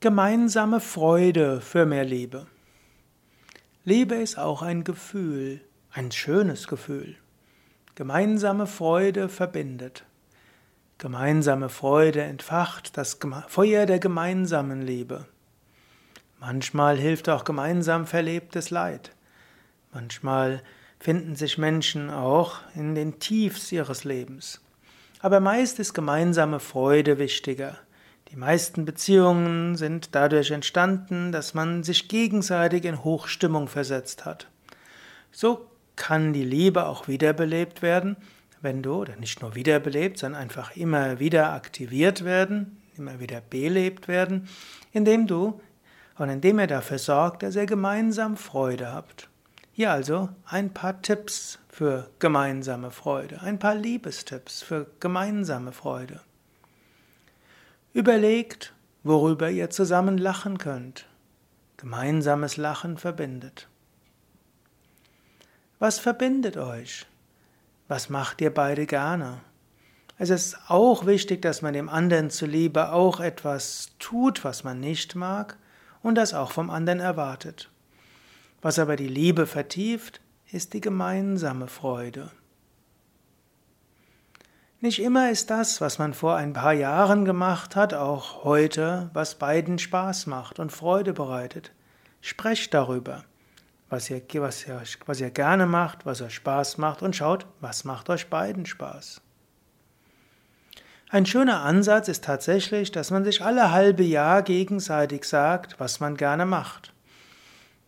Gemeinsame Freude für mehr Liebe. Liebe ist auch ein Gefühl, ein schönes Gefühl. Gemeinsame Freude verbindet. Gemeinsame Freude entfacht das Feuer der gemeinsamen Liebe. Manchmal hilft auch gemeinsam verlebtes Leid. Manchmal finden sich Menschen auch in den Tiefs ihres Lebens. Aber meist ist gemeinsame Freude wichtiger. Die meisten Beziehungen sind dadurch entstanden, dass man sich gegenseitig in Hochstimmung versetzt hat. So kann die Liebe auch wiederbelebt werden, wenn du, oder nicht nur wiederbelebt, sondern einfach immer wieder aktiviert werden, immer wieder belebt werden, indem du und indem ihr dafür sorgt, dass ihr gemeinsam Freude habt. Hier also ein paar Tipps für gemeinsame Freude, ein paar Liebestipps für gemeinsame Freude. Überlegt, worüber ihr zusammen lachen könnt. Gemeinsames Lachen verbindet. Was verbindet euch? Was macht ihr beide gerne? Es ist auch wichtig, dass man dem anderen zuliebe auch etwas tut, was man nicht mag und das auch vom anderen erwartet. Was aber die Liebe vertieft, ist die gemeinsame Freude. Nicht immer ist das, was man vor ein paar Jahren gemacht hat, auch heute, was beiden Spaß macht und Freude bereitet. Sprecht darüber, was ihr, was, ihr, was ihr gerne macht, was euch Spaß macht und schaut, was macht euch beiden Spaß. Ein schöner Ansatz ist tatsächlich, dass man sich alle halbe Jahr gegenseitig sagt, was man gerne macht.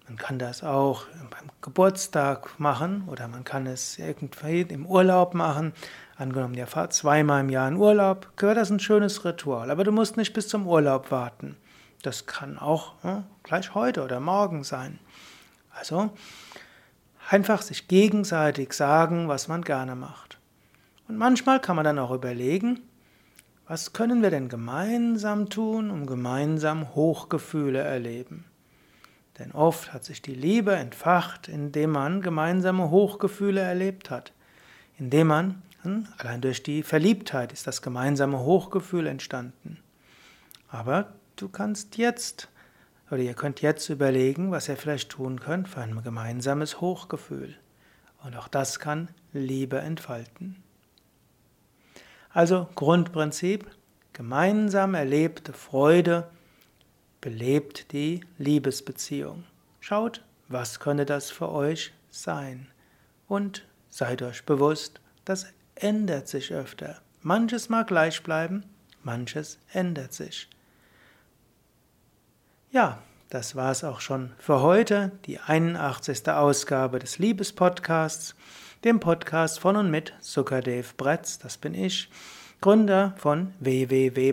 Man kann das auch beim Geburtstag machen oder man kann es irgendwie im Urlaub machen. Angenommen, ihr fahrt zweimal im Jahr in Urlaub, gehört das ein schönes Ritual. Aber du musst nicht bis zum Urlaub warten. Das kann auch ja, gleich heute oder morgen sein. Also einfach sich gegenseitig sagen, was man gerne macht. Und manchmal kann man dann auch überlegen, was können wir denn gemeinsam tun, um gemeinsam Hochgefühle erleben. Denn oft hat sich die Liebe entfacht, indem man gemeinsame Hochgefühle erlebt hat. Indem man, hm, allein durch die Verliebtheit ist das gemeinsame Hochgefühl entstanden. Aber du kannst jetzt, oder ihr könnt jetzt überlegen, was ihr vielleicht tun könnt für ein gemeinsames Hochgefühl. Und auch das kann Liebe entfalten. Also Grundprinzip, gemeinsam erlebte Freude, belebt die Liebesbeziehung. Schaut, was könnte das für euch sein? Und seid euch bewusst, das ändert sich öfter. Manches mag gleich bleiben, manches ändert sich. Ja, das war es auch schon für heute, die 81. Ausgabe des Liebespodcasts, dem Podcast von und mit Sukadev Bretz, das bin ich, Gründer von www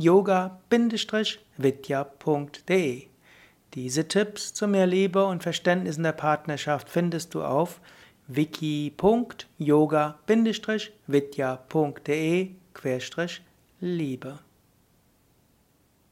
yoga-vidya.de. Diese Tipps zu mehr Liebe und Verständnis in der Partnerschaft findest du auf wiki.yoga-vidya.de-liebe.